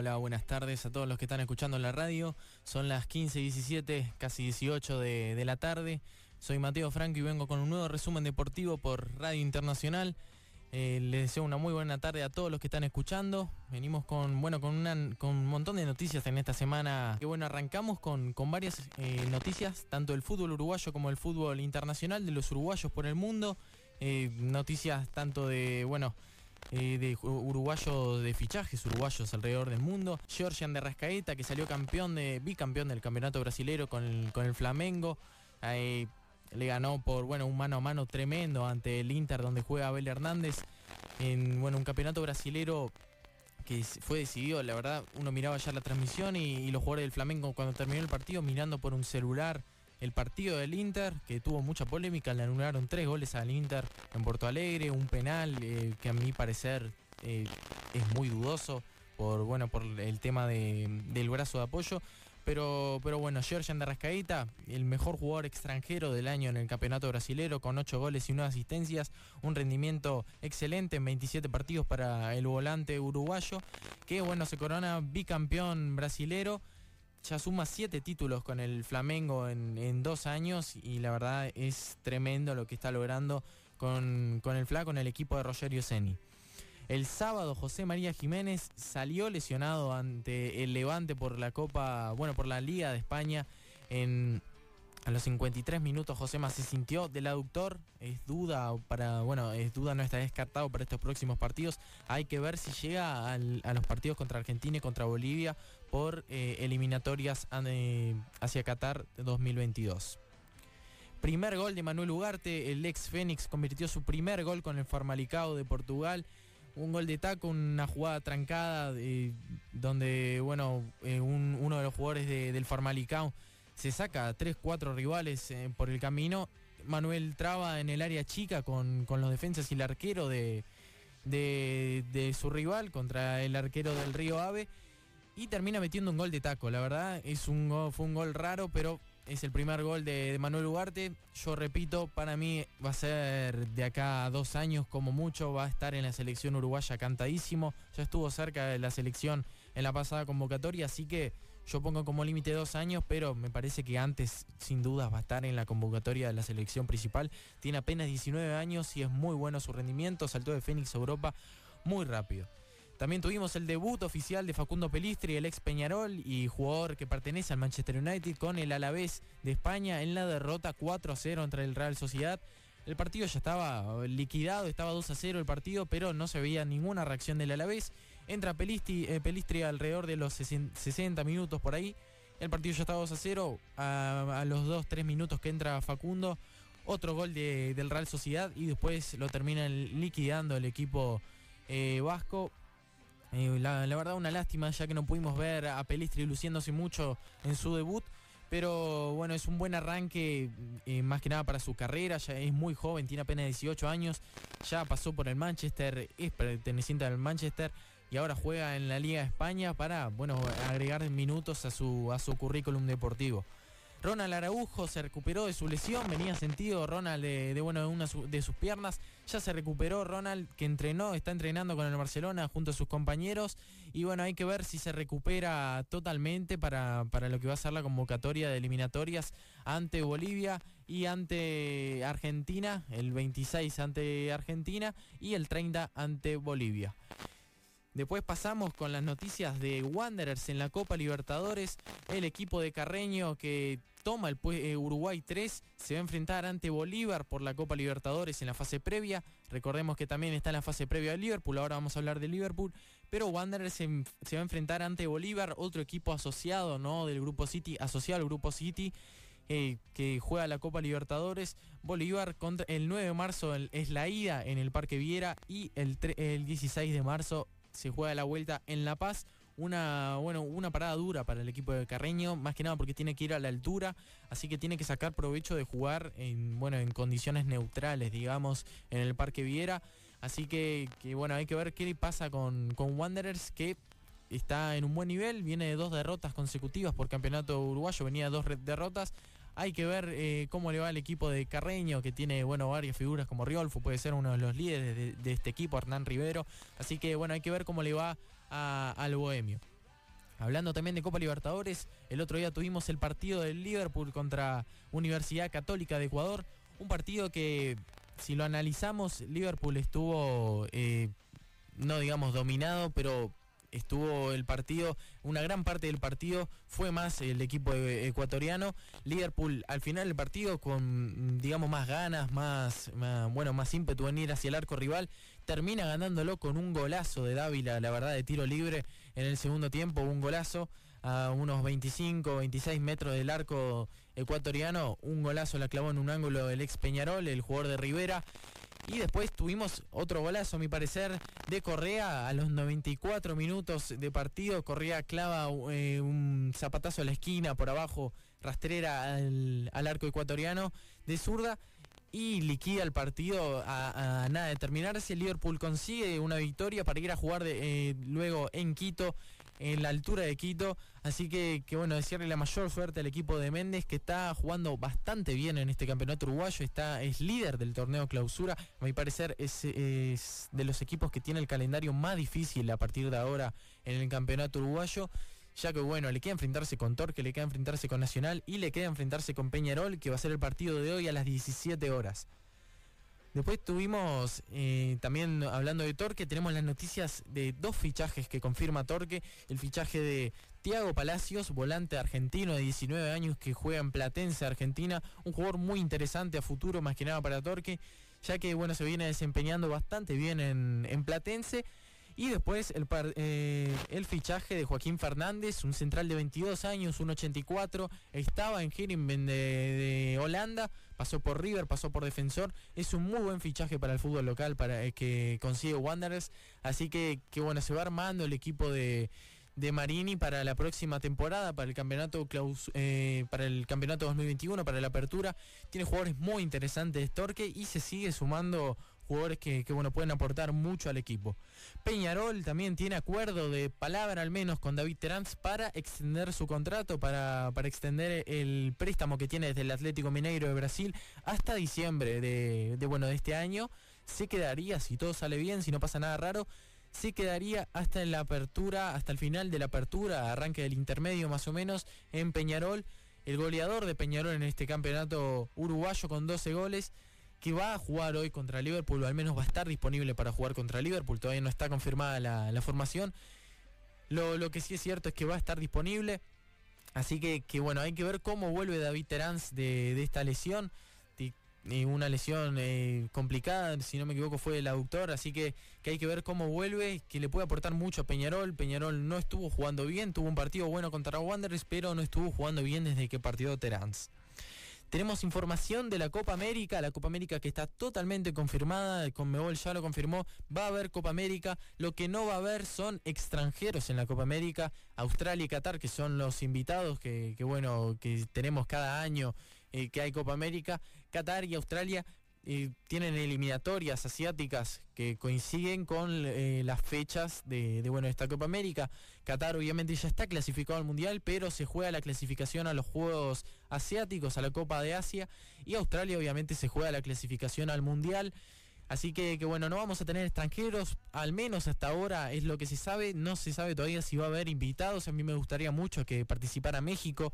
hola, buenas tardes a todos los que están escuchando la radio. Son las 15 y 17, casi 18 de, de la tarde. Soy Mateo Franco y vengo con un nuevo resumen deportivo por Radio Internacional. Eh, les deseo una muy buena tarde a todos los que están escuchando. Venimos con, bueno, con, una, con un montón de noticias en esta semana. Que bueno, arrancamos con, con varias eh, noticias, tanto del fútbol uruguayo como el fútbol internacional, de los uruguayos por el mundo. Eh, noticias tanto de, bueno, eh, de uruguayos de fichajes uruguayos alrededor del mundo. Georgian de Rascaeta, que salió campeón de, bicampeón del campeonato brasilero con el, con el Flamengo. Eh, le ganó por bueno un mano a mano tremendo ante el Inter donde juega Abel Hernández en bueno un campeonato brasilero que fue decidido, la verdad, uno miraba ya la transmisión y, y, los jugadores del Flamengo cuando terminó el partido mirando por un celular el partido del Inter, que tuvo mucha polémica, le anularon tres goles al Inter en Porto Alegre, un penal eh, que a mi parecer eh, es muy dudoso por bueno por el tema de, del brazo de apoyo. Pero, pero bueno, Georgian de el mejor jugador extranjero del año en el campeonato brasilero, con 8 goles y 9 asistencias, un rendimiento excelente en 27 partidos para el volante uruguayo, que bueno, se corona bicampeón brasilero ya suma siete títulos con el Flamengo en, en, dos años y la verdad es tremendo lo que está logrando con, con el FLA, con el equipo de Rogerio Ceni. El sábado José María Jiménez salió lesionado ante el Levante por la Copa, bueno, por la Liga de España en a los 53 minutos Josema se sintió del aductor, es duda para, bueno, es duda no está descartado para estos próximos partidos. Hay que ver si llega a los partidos contra Argentina y contra Bolivia por eh, eliminatorias eh, hacia Qatar 2022. Primer gol de Manuel Ugarte, el ex Fénix convirtió su primer gol con el Farmalicao de Portugal. Un gol de taco, una jugada trancada eh, donde, bueno, un, uno de los jugadores de, del Farmalicao se saca a 3-4 rivales eh, por el camino. Manuel traba en el área chica con, con los defensas y el arquero de, de, de, su rival contra el arquero del Río Ave. Y termina metiendo un gol de taco. La verdad es un, fue un gol raro, pero es el primer gol de, de, Manuel Ugarte. Yo repito, para mí va a ser de acá a dos años como mucho. Va a estar en la selección uruguaya cantadísimo. Ya estuvo cerca de la selección en la pasada convocatoria, así que yo pongo como límite dos años, pero me parece que antes sin dudas va a estar en la convocatoria de la selección principal. Tiene apenas 19 años y es muy bueno su rendimiento. Saltó de Fénix a Europa muy rápido. También tuvimos el debut oficial de Facundo Pelistri, el ex Peñarol y jugador que pertenece al Manchester United con el Alavés de España en la derrota 4 a 0 entre el Real Sociedad. El partido ya estaba liquidado, estaba 2 a 0 el partido, pero no se veía ninguna reacción del Alavés. Entra eh, Pelistri alrededor de los 60 minutos por ahí. El partido ya estaba 2 a 0. A, los 2-3 minutos que entra Facundo, otro gol de, del Real Sociedad y después lo terminan liquidando el equipo eh, vasco. Eh, la, verdad una lástima ya que no pudimos ver a Pelistri luciéndose mucho en su debut. Pero bueno, es un buen arranque eh, más que nada para su carrera. Ya es muy joven, tiene apenas 18 años. Ya pasó por el Manchester, es perteneciente al Manchester y ahora juega en la Liga de España para bueno, agregar minutos a su, a su currículum deportivo. Ronald Araujo se recuperó de su lesión, venía sentido Ronald de, bueno, de una de sus piernas, ya se recuperó Ronald que entrenó, está entrenando con el Barcelona junto a sus compañeros y bueno, hay que ver si se recupera totalmente para, para lo que va a ser la convocatoria de eliminatorias ante Bolivia y ante Argentina, el 26 ante Argentina y el 30 ante Bolivia. Después pasamos con las noticias de Wanderers en la Copa Libertadores. El equipo de Carreño que toma el eh, Uruguay 3 se va a enfrentar ante Bolívar por la Copa Libertadores en la fase previa. Recordemos que también está en la fase previa de Liverpool. Ahora vamos a hablar de Liverpool. Pero Wanderers se, va a enfrentar ante Bolívar, otro equipo asociado ¿no? del Grupo City, asociado al Grupo City. Eh, que juega la Copa Libertadores. Bolívar contra el 9 de marzo es la ida en el Parque Viera y el, el 16 de marzo se juega la vuelta en La Paz. Una, bueno, una parada dura para el equipo de Carreño, más que nada porque tiene que ir a la altura, así que tiene que sacar provecho de jugar en, bueno, en condiciones neutrales, digamos, en el Parque Viera. Así que, que bueno, hay que ver qué pasa con, con Wanderers, que está en un buen nivel, viene de dos derrotas consecutivas por campeonato uruguayo, venía de dos derrotas. Hay que ver eh, cómo le va al equipo de Carreño, que tiene bueno, varias figuras como Riolfo, puede ser uno de los líderes de, de este equipo, Hernán Rivero. Así que bueno, hay que ver cómo le va al Bohemio. hablando también de Copa Libertadores, el otro día tuvimos el partido del Liverpool contra Universidad Católica de Ecuador, un partido que si lo analizamos, Liverpool estuvo, eh, no digamos dominado, pero estuvo el partido, una gran parte del partido fue más el equipo e-, ecuatoriano. Liverpool al final del partido con digamos más ganas, más, bueno, más ímpetu en ir hacia el arco rival, termina ganándolo con un golazo de Dávila, la verdad de tiro libre en el segundo tiempo, un golazo a unos 25, 26 metros del arco ecuatoriano, un golazo la clavó en un ángulo el ex Peñarol, el jugador de Rivera. Y después tuvimos otro golazo, a mi parecer, de Correa a los 94 minutos de partido. Correa clava eh, un zapatazo a la esquina por abajo, rastrera al, arco ecuatoriano de zurda y liquida el partido a, nada de terminarse. El Liverpool consigue una victoria para ir a jugar eh, luego en Quito en la altura de Quito. Así que, que, bueno, decirle la mayor suerte al equipo de Méndez que está jugando bastante bien en este campeonato uruguayo. Está, es líder del torneo clausura. A mi parecer es, es de los equipos que tiene el calendario más difícil a partir de ahora en el campeonato uruguayo ya que bueno, le queda enfrentarse con Torque, le queda enfrentarse con Nacional y le queda enfrentarse con Peñarol, que va a ser el partido de hoy a las 17 horas. Después tuvimos, eh, también hablando de Torque, tenemos las noticias de dos fichajes que confirma Torque. El fichaje de Tiago Palacios, volante argentino de 19 años que juega en Platense, Argentina. Un jugador muy interesante a futuro, más que nada para Torque, ya que bueno, se viene desempeñando bastante bien en, en Platense. Y después el, eh, el fichaje de Joaquín Fernández, un central de 22 años, un 84, estaba en Herenveen de, Holanda, pasó por River, pasó por Defensor, es un muy buen fichaje para el fútbol local para eh, que consigue Wanderers, así que, que bueno, se va armando el equipo de, de Marini para la próxima temporada, para el campeonato eh, para el campeonato 2021, para la apertura. Tiene jugadores muy interesantes Torque y se sigue sumando jugadores que, bueno, pueden aportar mucho al equipo. Peñarol también tiene acuerdo de palabra al menos con David Terán para extender su contrato, para, para, extender el préstamo que tiene desde el Atlético Mineiro de Brasil hasta diciembre de, de, bueno, de este año. Se quedaría, si todo sale bien, si no pasa nada raro, se quedaría hasta en la apertura, hasta el final de la apertura, arranque del intermedio más o menos, en Peñarol. El goleador de Peñarol en este campeonato uruguayo con 12 goles que va a jugar hoy contra Liverpool, o al menos va a estar disponible para jugar contra Liverpool, todavía no está confirmada la, formación. Lo, que sí es cierto es que va a estar disponible, así que, que bueno, hay que ver cómo vuelve David Terán de, esta lesión. una lesión eh, complicada, si no me equivoco fue el aductor, así que, que, hay que ver cómo vuelve, que le puede aportar mucho a Peñarol. Peñarol no estuvo jugando bien, tuvo un partido bueno contra Wanderers, pero no estuvo jugando bien desde que partió Terán. Tenemos información de la Copa América, la Copa América que está totalmente confirmada, el Conmebol ya lo confirmó, va a haber Copa América, lo que no va a haber son extranjeros en la Copa América, Australia y Qatar, que son los invitados que, bueno, que tenemos cada año eh, que hay Copa América, Qatar y Australia tienen eliminatorias asiáticas que coinciden con eh, las fechas de, bueno, esta Copa América. Qatar obviamente ya está clasificado al Mundial, pero se juega la clasificación a los Juegos Asiáticos, a la Copa de Asia, y Australia obviamente se juega la clasificación al Mundial. Así que, bueno, no vamos a tener extranjeros, al menos hasta ahora es lo que se sabe, no se sabe todavía si va a haber invitados, a mí me gustaría mucho que participara México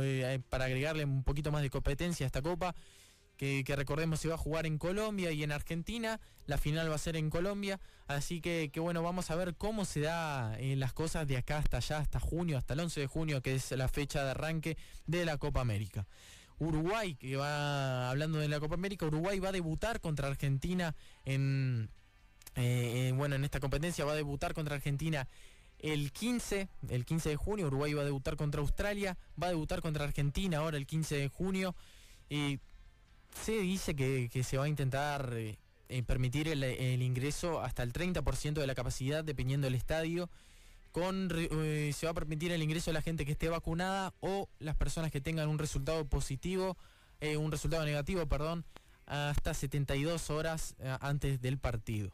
eh, para agregarle un poquito más de competencia a esta copa que, recordemos se va a jugar en Colombia y en Argentina, la final va a ser en Colombia, así que, bueno, vamos a ver cómo se da eh, las cosas de acá hasta allá, hasta junio, hasta el 11 de junio, que es la fecha de arranque de la Copa América. Uruguay, que va hablando de la Copa América, Uruguay va a debutar contra Argentina en, eh, bueno, en esta competencia va a debutar contra Argentina el 15, el 15 de junio, Uruguay va a debutar contra Australia, va a debutar contra Argentina ahora el 15 de junio. Se dice que, se va a intentar eh, eh, permitir el, ingreso hasta el 30% de la capacidad dependiendo del estadio. Con, eh, se va a permitir el ingreso de la gente que esté vacunada o las personas que tengan un resultado positivo, un resultado negativo, perdón, hasta 72 horas antes del partido.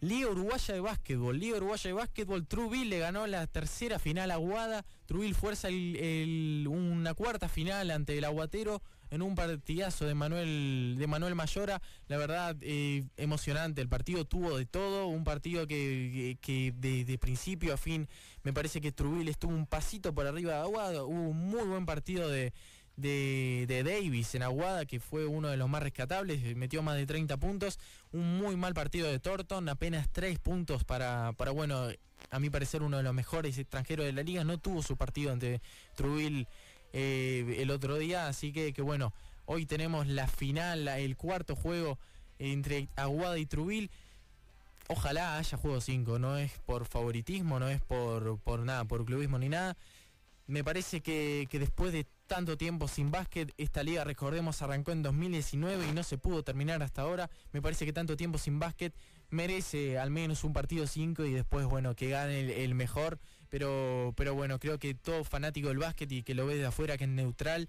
Liga Uruguaya de Básquetbol. Liga Uruguaya de Básquetbol. Truville le ganó la tercera final Aguada. Truville fuerza una cuarta final ante el Aguatero en un partidazo de Manuel, de Manuel Mayora. La verdad, eh, emocionante. El partido tuvo de todo. Un partido que, de, principio a fin me parece que Truville estuvo un pasito por arriba de Aguada. Hubo un muy buen partido de, de, Davis en Aguada, que fue uno de los más rescatables, metió más de 30 puntos. Un muy mal partido de Thornton, apenas 3 puntos para, para, bueno, a mi parecer uno de los mejores extranjeros de la liga. No tuvo su partido ante Truville eh, el otro día, así que, que bueno, hoy tenemos la final, el cuarto juego entre Aguada y Truville. Ojalá haya juego 5, no es por favoritismo, no es por, por nada, por clubismo ni nada. Me parece que, que después de tanto tiempo sin básquet. Esta liga, recordemos, arrancó en 2019 y no se pudo terminar hasta ahora. Me parece que tanto tiempo sin básquet merece al menos un partido 5 y después, bueno, que gane el, mejor. Pero, pero bueno, creo que todo fanático del básquet y que lo ve de afuera, que es neutral,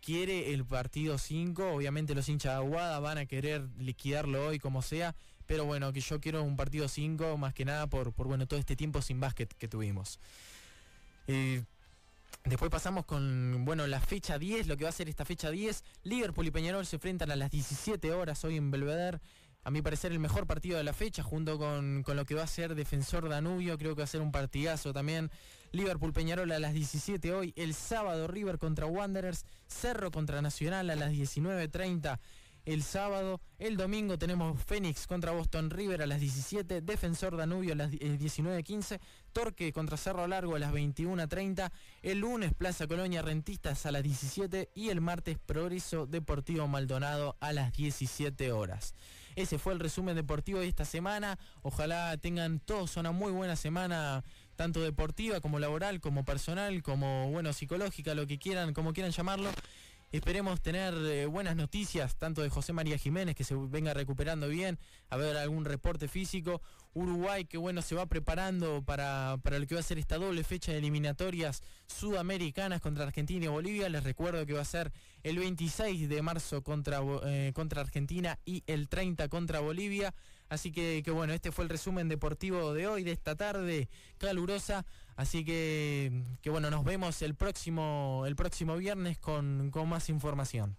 quiere el partido 5. Obviamente los hinchas de Aguada van a querer liquidarlo hoy como sea. Pero bueno, que yo quiero un partido 5 más que nada por, por bueno, todo este tiempo sin básquet que tuvimos. Eh, Después pasamos con, bueno, la fecha 10, lo que va a ser esta fecha 10. Liverpool y Peñarol se enfrentan a las 17 horas hoy en Belvedere. A mi parecer el mejor partido de la fecha, junto con, con, lo que va a ser Defensor Danubio, creo que va a ser un partidazo también. Liverpool Peñarol a las 17 hoy, el sábado River contra Wanderers, Cerro contra Nacional a las 19.30 el sábado. El domingo tenemos Fénix contra Boston River a las 17, Defensor Danubio a las 19.15, eh, Torque contra Cerro Largo a las 21.30, el lunes Plaza Colonia Rentistas a las 17 y el martes Progreso Deportivo Maldonado a las 17 horas. Ese fue el resumen deportivo de esta semana. Ojalá tengan todos una muy buena semana, tanto deportiva como laboral, como personal, como bueno, psicológica, lo que quieran, como quieran llamarlo. Esperemos tener eh, buenas noticias, tanto de José María Jiménez, que se venga recuperando bien, a ver algún reporte físico. Uruguay, que bueno, se va preparando para, para lo que va a ser esta doble fecha de eliminatorias sudamericanas contra Argentina y Bolivia. Les recuerdo que va a ser el 26 de marzo contra, eh, contra Argentina y el 30 contra Bolivia. Así que, que, bueno, este fue el resumen deportivo de hoy, de esta tarde calurosa. Así que, que bueno, nos vemos el próximo, el próximo viernes con, con más información.